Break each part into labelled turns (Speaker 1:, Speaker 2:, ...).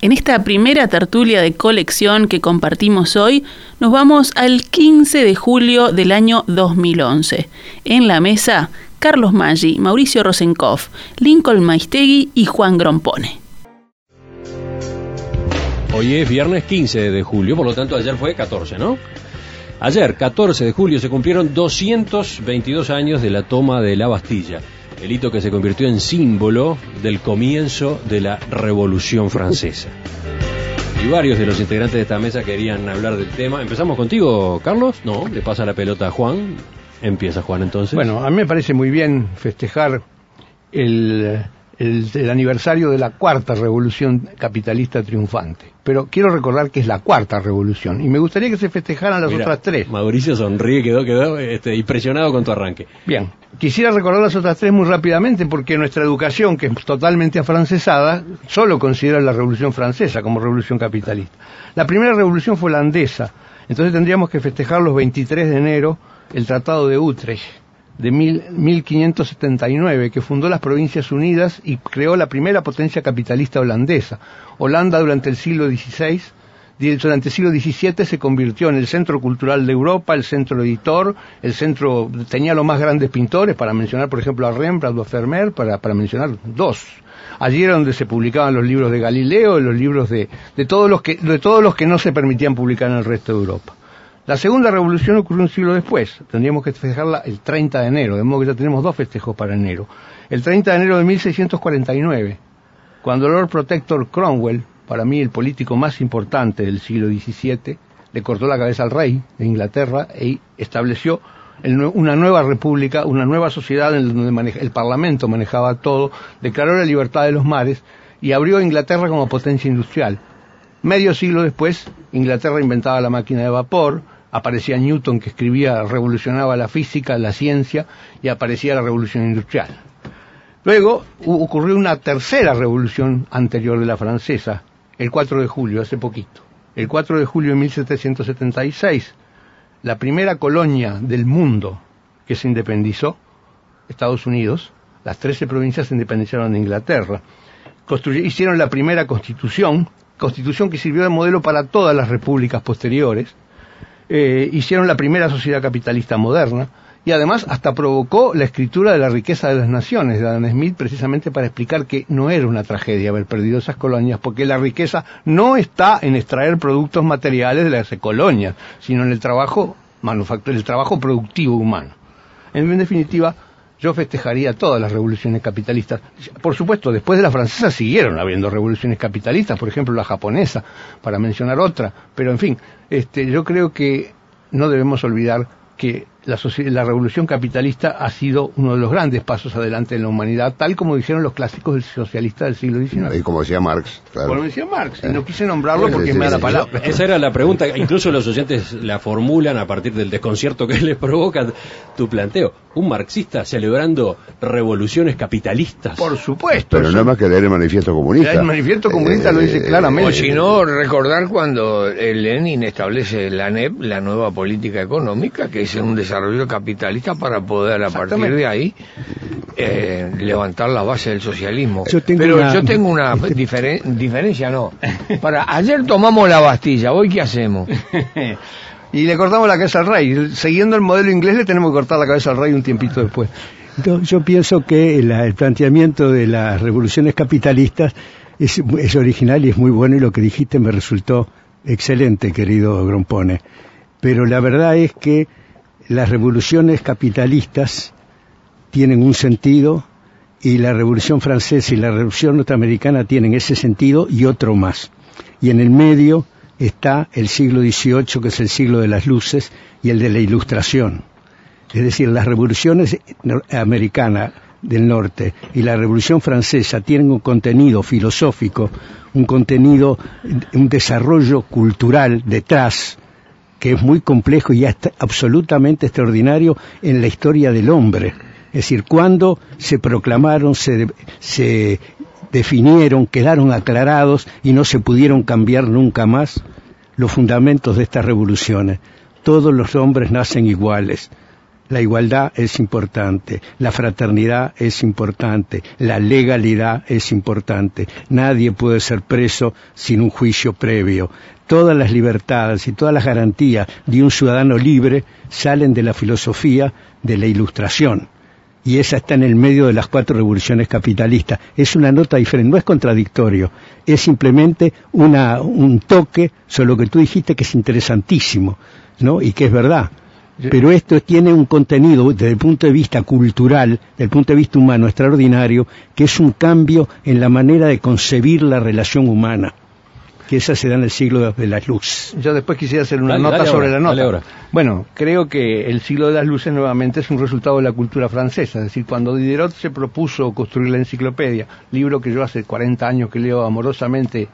Speaker 1: En esta primera tertulia de colección que compartimos hoy, nos vamos al 15 de julio del año 2011. En la mesa, Carlos Maggi, Mauricio Rosenkopf, Lincoln Maistegui y Juan Grompone.
Speaker 2: Hoy es viernes 15 de julio, por lo tanto ayer fue 14, ¿no? Ayer, 14 de julio, se cumplieron 222 años de la toma de la Bastilla el hito que se convirtió en símbolo del comienzo de la Revolución Francesa. Y varios de los integrantes de esta mesa querían hablar del tema. Empezamos contigo, Carlos. No, le pasa la pelota a Juan. Empieza Juan entonces.
Speaker 3: Bueno, a mí me parece muy bien festejar el el, aniversario de la cuarta revolución capitalista triunfante. Pero quiero recordar que es la cuarta revolución y me gustaría que se festejaran las otras tres.
Speaker 2: Mauricio sonríe, quedó, quedó este, impresionado con tu arranque.
Speaker 3: Bien, quisiera recordar las otras tres muy rápidamente porque nuestra educación, que es totalmente afrancesada, solo considera la revolución francesa como revolución capitalista. La primera revolución fue holandesa, entonces tendríamos que festejar los 23 de enero el Tratado de Utrecht de 1579, que fundó las Provincias Unidas y creó la primera potencia capitalista holandesa. Holanda durante el siglo XVI, durante el siglo XVII se convirtió en el centro cultural de Europa, el centro editor, el centro tenía los más grandes pintores, para mencionar por ejemplo a Rembrandt o a Vermeer, para, para mencionar dos. Allí era donde se publicaban los libros de Galileo, los libros de, de, todos los que, de todos los que no se permitían publicar en el resto de Europa. La segunda revolución ocurrió un siglo después. Tendríamos que festejarla el 30 de enero, de modo que ya tenemos dos festejos para enero. El 30 de enero de 1649, cuando Lord Protector Cromwell, para mí el político más importante del siglo XVII, le cortó la cabeza al rey de Inglaterra y estableció una nueva república, una nueva sociedad en donde el parlamento manejaba todo, declaró la libertad de los mares y abrió a Inglaterra como potencia industrial. Medio siglo después, Inglaterra inventaba la máquina de vapor, aparecía Newton que escribía, revolucionaba la física, la ciencia y aparecía la revolución industrial. Luego ocurrió una tercera revolución anterior de la francesa, el 4 de julio, hace poquito. El 4 de julio de 1776, la primera colonia del mundo que se independizó, Estados Unidos, las 13 provincias se independizaron de Inglaterra. hicieron la primera constitución, constitución que sirvió de modelo para todas las repúblicas posteriores, eh, hicieron la primera sociedad capitalista moderna y además hasta provocó la escritura de la riqueza de las naciones de Adam Smith precisamente para explicar que no era una tragedia haber perdido esas colonias porque la riqueza no está en extraer productos materiales de las colonias, sino en el trabajo el trabajo productivo humano. En definitiva, yo festejaría todas las revoluciones capitalistas. Por supuesto, después de la francesa siguieron habiendo revoluciones capitalistas, por ejemplo la japonesa, para mencionar otra, pero en fin, este, yo creo que no debemos olvidar que la, revolución capitalista ha sido uno de los grandes pasos adelante en la humanidad, tal como dijeron los clásicos del socialista del siglo XIX.
Speaker 4: Y como decía Marx.
Speaker 3: Claro. Como decía Marx, y no quise nombrarlo porque me da la palabra.
Speaker 2: Esa era la pregunta, incluso los oyentes la formulan a partir del desconcierto que les provoca tu planteo. Un marxista celebrando revoluciones capitalistas.
Speaker 3: Por supuesto.
Speaker 4: Pero no es más que leer el manifiesto comunista.
Speaker 3: El manifiesto comunista lo dice eh, claramente.
Speaker 5: O si no, recordar cuando Lenin establece la NEP, la nueva política económica, que es un desarrollo capitalista capitalista para poder a partir de ahí eh, levantar la base del socialismo. Pero yo tengo una diferencia, no. Para ayer tomamos la Bastilla, hoy qué hacemos.
Speaker 3: y le cortamos la cabeza al rey. Siguiendo el modelo inglés le tenemos que cortar la cabeza al rey un tiempito después.
Speaker 6: Yo pienso que el planteamiento de las revoluciones capitalistas es, es, original y es muy bueno y lo que dijiste me resultó excelente, querido Grompone. Pero la verdad es que las revoluciones capitalistas tienen un sentido y la revolución francesa y la revolución norteamericana tienen ese sentido y otro más. Y en el medio está el siglo XVIII, que es el siglo de las luces, y el de la ilustración. Es decir, las revoluciones americanas del norte y la revolución francesa tienen un contenido filosófico, un contenido, un desarrollo cultural detrás que es muy complejo y hasta absolutamente extraordinario en la historia del hombre. Es decir, cuando se proclamaron, se, se definieron, quedaron aclarados y no se pudieron cambiar nunca más los fundamentos de estas revoluciones. Todos los hombres nacen iguales. La igualdad es importante, la fraternidad es importante, la legalidad es importante. Nadie puede ser preso sin un juicio previo. Todas las libertades y todas las garantías de un ciudadano libre salen de la filosofía de la ilustración y esa está en el medio de las cuatro revoluciones capitalistas. Es una nota diferente, no es contradictorio, es simplemente una, un toque sobre lo que tú dijiste que es interesantísimo, ¿no? Y que es verdad. Pero esto tiene un contenido desde el punto de vista cultural, desde el punto de vista humano extraordinario, que es un cambio en la manera de concebir la relación humana que esa se da en el siglo de las luces.
Speaker 3: Yo después quisiera hacer una nota sobre la nota. Bueno, creo que el siglo de las luces nuevamente es un resultado de la cultura francesa, es decir, cuando Diderot se propuso construir la enciclopedia, libro que yo hace 40 años que leo amorosamente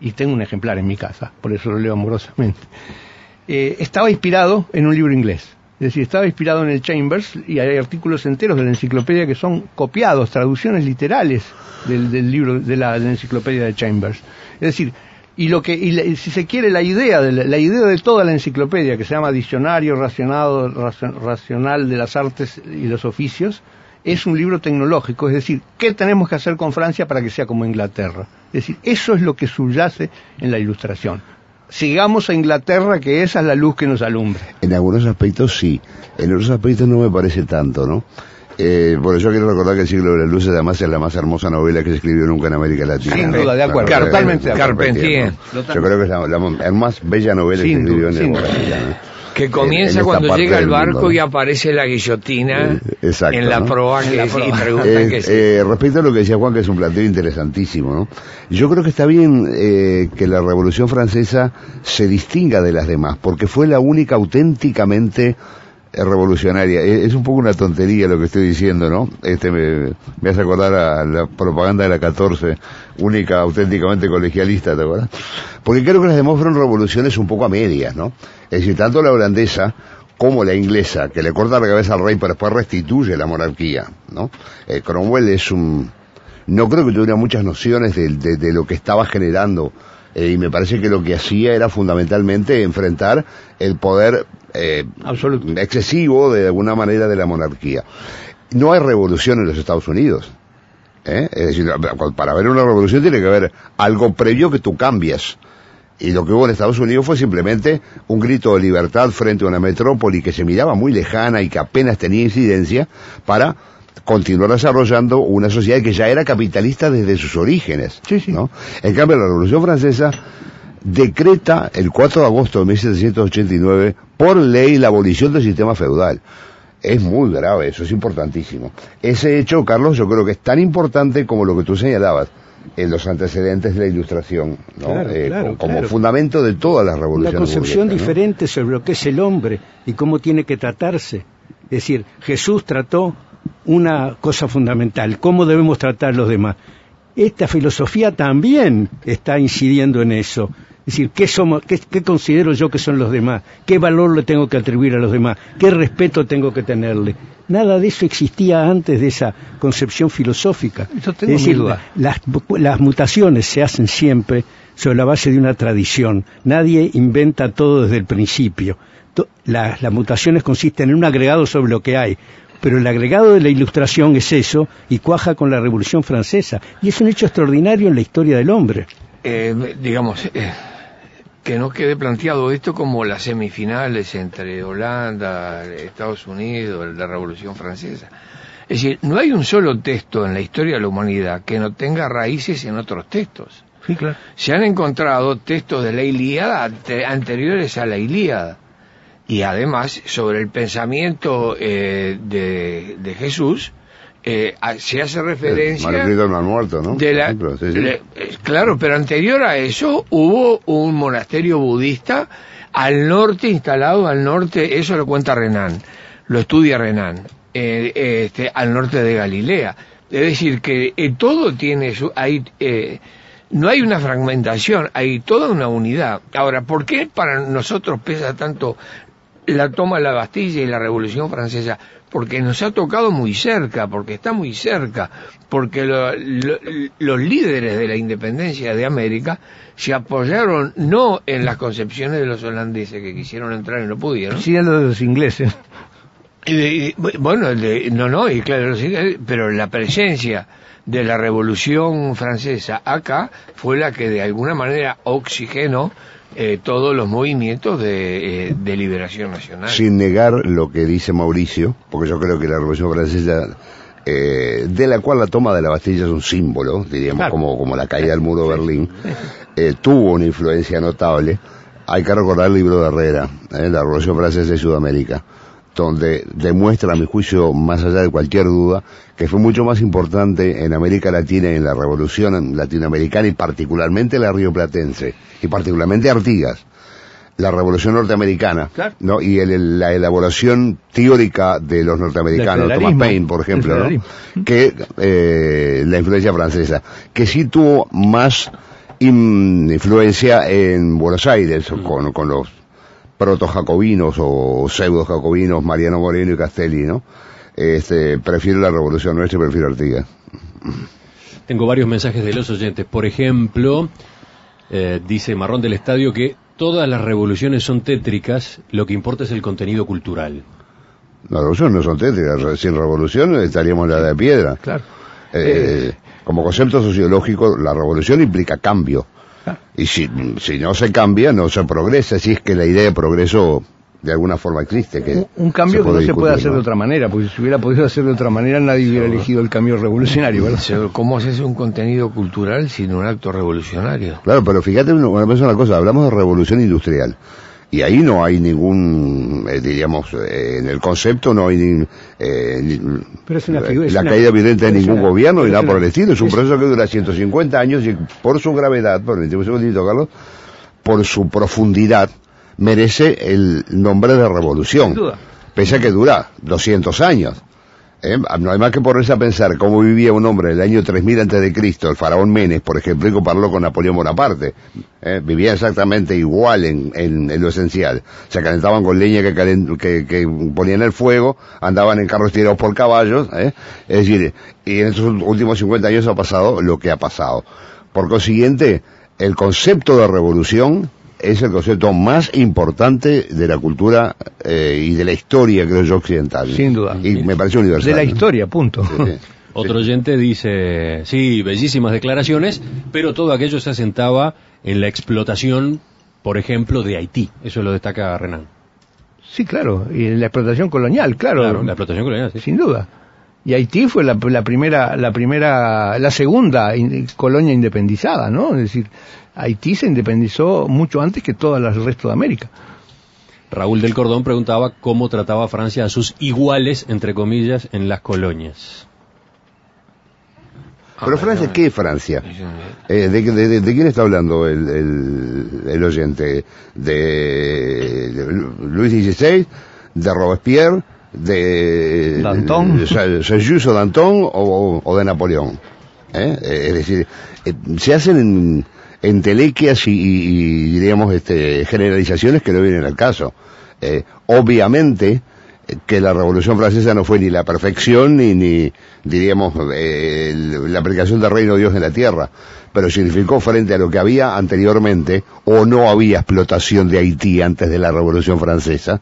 Speaker 3: y tengo un ejemplar en mi casa, por eso lo leo amorosamente, eh, estaba inspirado en un libro inglés. Es decir, estaba inspirado en el Chambers y hay artículos enteros de la enciclopedia que son copiados, traducciones literales del, libro de la, de la enciclopedia de Chambers. Es decir, y lo que y si se quiere la idea de la, idea de toda la enciclopedia que se llama diccionario racional de las artes y los oficios es un libro tecnológico. Es decir qué tenemos que hacer con Francia para que sea como Inglaterra es decir eso es lo que subyace en la ilustración. Sigamos a Inglaterra que esa es la luz que nos alumbra.
Speaker 4: En algunos aspectos sí. En otros aspectos no me parece tanto no eh, bueno, yo quiero recordar que El siglo de las luces además es la más hermosa novela que se escribió nunca en América Latina.
Speaker 3: Sin duda, de acuerdo.
Speaker 5: Totalmente Carpentier.
Speaker 4: Yo creo que es la, más bella novela que se escribió en América Latina.
Speaker 5: Que comienza cuando llega el barco y aparece la guillotina eh, en la proa que y preguntan eh, que sí.
Speaker 4: Eh, respecto a lo que decía Juan, que es un planteo interesantísimo, ¿no? Yo creo que está bien eh, que la Revolución Francesa se distinga de las demás, porque fue la única auténticamente revolucionaria. Es, un poco una tontería lo que estoy diciendo, ¿no? Este me, hace acordar a la propaganda de la 14, única auténticamente colegialista, ¿te acuerdas? Porque creo que las demás fueron revoluciones un poco a medias, ¿no? Es decir, tanto la holandesa como la inglesa, que le corta la cabeza al rey pero después restituye la monarquía, ¿no? Eh, Cromwell es un... No creo que tuviera muchas nociones de, de lo que estaba generando eh, y me parece que lo que hacía era fundamentalmente enfrentar el poder eh, excesivo de alguna manera de la monarquía. No hay revolución en los Estados Unidos. ¿eh? Es decir, para haber una revolución tiene que haber algo previo que tú cambias. Y lo que hubo en Estados Unidos fue simplemente un grito de libertad frente a una metrópoli que se miraba muy lejana y que apenas tenía incidencia para continuar desarrollando una sociedad que ya era capitalista desde sus orígenes. ¿no? En cambio, la Revolución Francesa decreta el 4 de agosto de 1789 por ley la abolición del sistema feudal. Es muy grave, eso es importantísimo. Ese hecho, Carlos, yo creo que es tan importante como lo que tú señalabas en los antecedentes de la ilustración, ¿no? Eh, como, fundamento de todas las revoluciones.
Speaker 6: Una concepción diferente sobre lo que es el hombre y cómo tiene que tratarse. Es decir, Jesús trató una cosa fundamental, cómo debemos tratar a los demás. Esta filosofía también está incidiendo en eso. Es decir, ¿qué, somos, qué, considero yo que son los demás? ¿Qué valor le tengo que atribuir a los demás? ¿Qué respeto tengo que tenerle? Nada de eso existía antes de esa concepción filosófica.
Speaker 3: es decir,
Speaker 6: las, las mutaciones se hacen siempre sobre la base de una tradición. Nadie inventa todo desde el principio. las mutaciones consisten en un agregado sobre lo que hay pero el agregado de la ilustración es eso y cuaja con la Revolución Francesa. Y es un hecho extraordinario en la historia del hombre.
Speaker 5: Eh, digamos, eh, que no quede planteado esto como las semifinales entre Holanda, Estados Unidos, la Revolución Francesa. Es decir, no hay un solo texto en la historia de la humanidad que no tenga raíces en otros textos.
Speaker 3: Sí, claro.
Speaker 5: Se han encontrado textos de la Ilíada anteriores a la Ilíada y además sobre el pensamiento eh, de, Jesús eh, se hace referencia
Speaker 4: no muerto, ¿no?
Speaker 5: De la, eh, claro, pero anterior a eso hubo un monasterio budista al norte instalado al norte, eso lo cuenta Renan, lo estudia Renan, este, al norte de Galilea. Es decir que todo tiene su, hay no hay una fragmentación, hay toda una unidad. Ahora, ¿por qué para nosotros pesa tanto la toma de la Bastilla y la Revolución Francesa? Porque nos ha tocado muy cerca, porque está muy cerca, porque los líderes de la independencia de América se apoyaron no en las concepciones de los holandeses que quisieron entrar y no pudieron.
Speaker 3: Sí, en de los ingleses.
Speaker 5: bueno, no, no, y claro, pero la presencia de la Revolución Francesa acá fue la que de alguna manera oxigenó eh, todos los movimientos de, eh, de, liberación nacional.
Speaker 4: Sin negar lo que dice Mauricio, porque yo creo que la Revolución Francesa, eh, de la cual la toma de la Bastilla es un símbolo, diríamos, como, como la caída del muro de Berlín, tuvo una influencia notable. Hay que recordar el libro de Herrera, la Revolución Francesa de Sudamérica donde demuestra, a mi juicio, más allá de cualquier duda, que fue mucho más importante en América Latina y en la revolución latinoamericana y particularmente la rioplatense, y particularmente Artigas, la revolución norteamericana, ¿no? y la elaboración teórica de los norteamericanos, Thomas Paine, por ejemplo, que eh, la influencia francesa, que sí tuvo más influencia en Buenos Aires, con, con los proto-jacobinos o pseudo-jacobinos, Mariano Moreno y Castelli, ¿no? Este, prefiero la revolución nuestra y prefiero Artigas.
Speaker 2: Tengo varios mensajes de los oyentes. Por ejemplo, eh, dice Marrón del Estadio que todas las revoluciones son tétricas, lo que importa es el contenido cultural.
Speaker 4: Las revoluciones no son tétricas, sin revolución estaríamos en la de piedra.
Speaker 3: Claro.
Speaker 4: Eh, como concepto sociológico, la revolución implica cambio. Y si, si no se cambia, no se progresa, si es que la idea de progreso de alguna forma existe. Que
Speaker 3: un, cambio que no se puede hacer de otra manera, porque si hubiera podido hacer de otra manera nadie hubiera elegido el cambio revolucionario. ¿verdad?
Speaker 5: ¿Cómo hace un contenido cultural sin un acto revolucionario?
Speaker 4: Claro, pero fíjate una, una cosa, hablamos de revolución industrial y ahí no hay ningún, eh, diríamos, eh, en el concepto no hay ni, eh,
Speaker 3: pero es una figura,
Speaker 4: la caída evidente de ningún gobierno y nada por el estilo. Es un proceso que dura 150 años y por su gravedad, por un segundito, Carlos, por su profundidad, merece el nombre de revolución. Pese a que dura 200 años. ¿Eh? No hay más que ponerse a pensar cómo vivía un hombre en el año 3000 antes de Cristo, el faraón Menes, por ejemplo, y compararlo con Napoleón Bonaparte. ¿Eh? Vivía exactamente igual en, lo esencial. Se calentaban con leña que, que, ponían el fuego, andaban en carros tirados por caballos. ¿eh? Es decir, y en estos últimos 50 años ha pasado lo que ha pasado. Por consiguiente, el concepto de revolución es el concepto más importante de la cultura eh, y de la historia, creo yo, occidental.
Speaker 3: Sin duda.
Speaker 4: Y me parece universal.
Speaker 3: De la historia, punto.
Speaker 2: Otro oyente dice, sí, bellísimas declaraciones, pero todo aquello se asentaba en la explotación, por ejemplo, de Haití. Eso lo destaca Renan.
Speaker 3: Sí, claro, y la explotación colonial, claro.
Speaker 2: Claro, la explotación colonial, sí.
Speaker 3: Sin duda. Y Haití fue la, primera, la primera, la segunda colonia independizada, ¿no? Es decir, Haití se independizó mucho antes que todo el resto de América.
Speaker 2: Raúl del Cordón preguntaba cómo trataba Francia a sus iguales, entre comillas, en las colonias.
Speaker 4: Pero Francia, ¿qué es Francia? Eh, de, quién está hablando el, oyente? ¿De, Luis XVI? ¿De Robespierre? ¿De
Speaker 3: Danton?
Speaker 4: ¿Se o Danton o, de Napoleón? ¿Eh? Es decir, eh, se hacen en, entelequias y, y, diríamos este, generalizaciones que no vienen al caso. Eh, obviamente eh, que la Revolución Francesa no fue ni la perfección ni, ni diríamos, eh, la aplicación del reino de Dios en la tierra, pero significó frente a lo que había anteriormente, o no había explotación de Haití antes de la Revolución Francesa,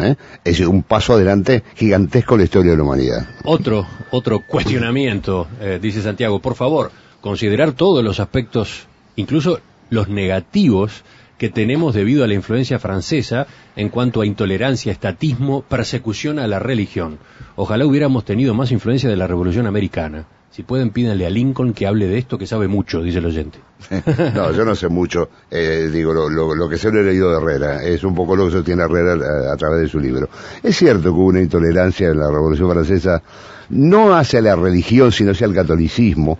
Speaker 4: ¿Eh? es un paso adelante gigantesco en la historia de la humanidad.
Speaker 2: Otro, otro cuestionamiento, dice Santiago, por favor, considerar todos los aspectos incluso los negativos que tenemos debido a la influencia francesa en cuanto a intolerancia, estatismo, persecución a la religión. Ojalá hubiéramos tenido más influencia de la Revolución Americana. Si pueden, pídanle a Lincoln que hable de esto, que sabe mucho, dice el oyente.
Speaker 4: no, yo no sé mucho. Eh, digo, lo, que se lo he leído de Herrera es un poco lo que sostiene Herrera a, a, través de su libro. Es cierto que hubo una intolerancia en la Revolución Francesa, no hacia la religión, sino hacia el catolicismo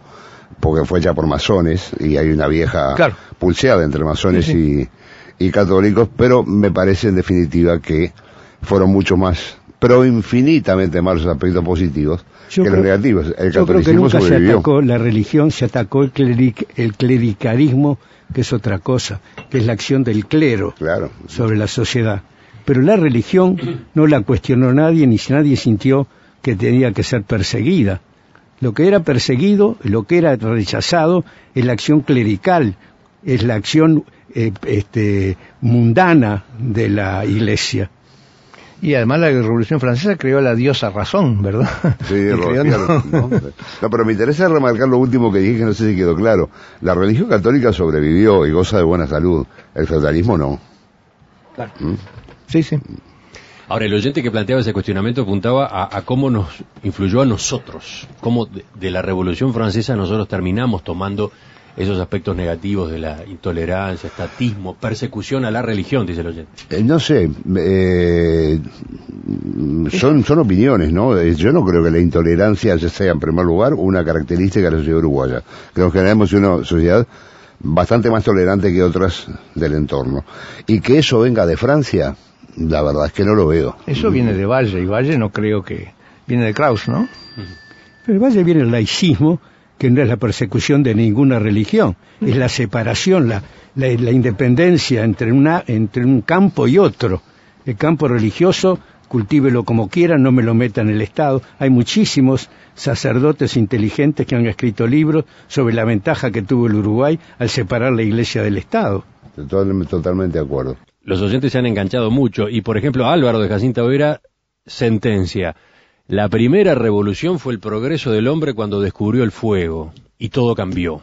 Speaker 4: porque fue hecha por masones y hay una vieja pulseada entre masones Y, y, católicos, pero me parece en definitiva que fueron mucho más pero infinitamente más los aspectos positivos
Speaker 6: Yo
Speaker 4: que
Speaker 6: creo-
Speaker 4: los negativos. El
Speaker 6: Yo creo que
Speaker 4: catolicismo
Speaker 6: nunca se atacó la religión, se atacó el, cleric- el clericalismo, que es otra cosa, que es la acción del clero
Speaker 4: Claro.
Speaker 6: sobre la sociedad. Pero la religión no la cuestionó nadie, ni nadie sintió que tenía que ser perseguida. Lo que era perseguido, lo que era rechazado, es la acción clerical, es la acción eh, este, mundana de la Iglesia.
Speaker 3: Y además la Revolución Francesa creó a la diosa razón, ¿verdad?
Speaker 4: Sí, Robespierre, ¿no? No, pero me interesa remarcar lo último que dije, que no sé si quedó claro. La religión católica sobrevivió y goza de buena salud. El feudalismo no.
Speaker 3: Sí, sí.
Speaker 2: Ahora, el oyente que planteaba ese cuestionamiento apuntaba a, a cómo nos influyó a nosotros, cómo de, la Revolución Francesa nosotros terminamos tomando esos aspectos negativos de la intolerancia, estatismo, persecución a la religión, dice el oyente.
Speaker 4: Eh, No sé, eh, son, son opiniones, ¿no? Eh, Yo no creo que la intolerancia sea, en primer lugar, una característica de la sociedad uruguaya. Creo que tenemos una sociedad bastante más tolerante que otras del entorno. Y que eso venga de Francia, la verdad es que no lo veo.
Speaker 3: Eso viene de Valle, y Valle no creo que... Viene de Kraus, ¿no?
Speaker 6: Pero vaya viene el laicismo, que no es la persecución de ninguna religión, es la separación, la, la, la independencia entre, una, entre un campo y otro. El campo religioso, cultívelo como quiera, no me lo meta en el Estado. Hay muchísimos sacerdotes inteligentes que han escrito libros sobre la ventaja que tuvo el Uruguay al separar la iglesia del Estado.
Speaker 4: Total- Totalmente de acuerdo.
Speaker 2: Los oyentes se han enganchado mucho y, por ejemplo, Álvaro de Jacinta Vera sentencia, la primera revolución fue el progreso del hombre cuando descubrió el fuego y todo cambió.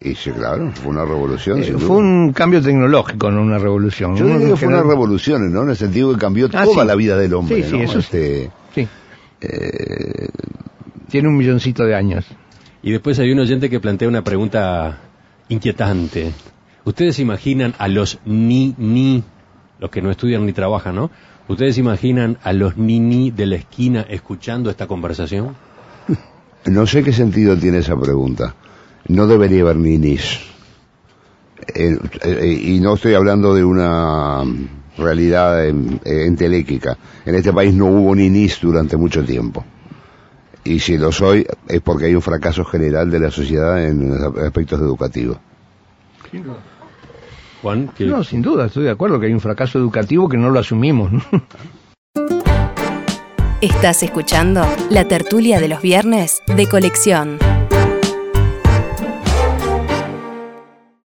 Speaker 4: Y sí, claro, fue una revolución.
Speaker 3: Eh, fue un cambio tecnológico, no una revolución.
Speaker 4: Yo
Speaker 3: Uno
Speaker 4: diría que fue una revolución, ¿no? En el sentido que cambió
Speaker 3: Ah,
Speaker 4: toda
Speaker 3: sí.
Speaker 4: la vida del hombre,
Speaker 3: Sí, sí,
Speaker 4: ¿no?
Speaker 3: eso.
Speaker 4: Este,
Speaker 3: Sí,
Speaker 4: eh,
Speaker 3: tiene un milloncito de años.
Speaker 2: Y después hay un oyente que plantea una pregunta inquietante. ¿Ustedes imaginan a los ni ni, los que no estudian ni trabajan, ¿no? ¿Ustedes imaginan a los ni ni de la esquina escuchando esta conversación?
Speaker 4: No sé qué sentido tiene esa pregunta. No debería haber ninis. Eh, eh, y no estoy hablando de una realidad eh, enteléquica. En este país no hubo ninis durante mucho tiempo. Y si lo soy, es porque hay un fracaso general de la sociedad en aspectos educativos.
Speaker 2: Juan, que
Speaker 3: No, sin duda, estoy de acuerdo que hay un fracaso educativo que no lo asumimos. ¿no?
Speaker 7: Estás escuchando la tertulia de los viernes de colección.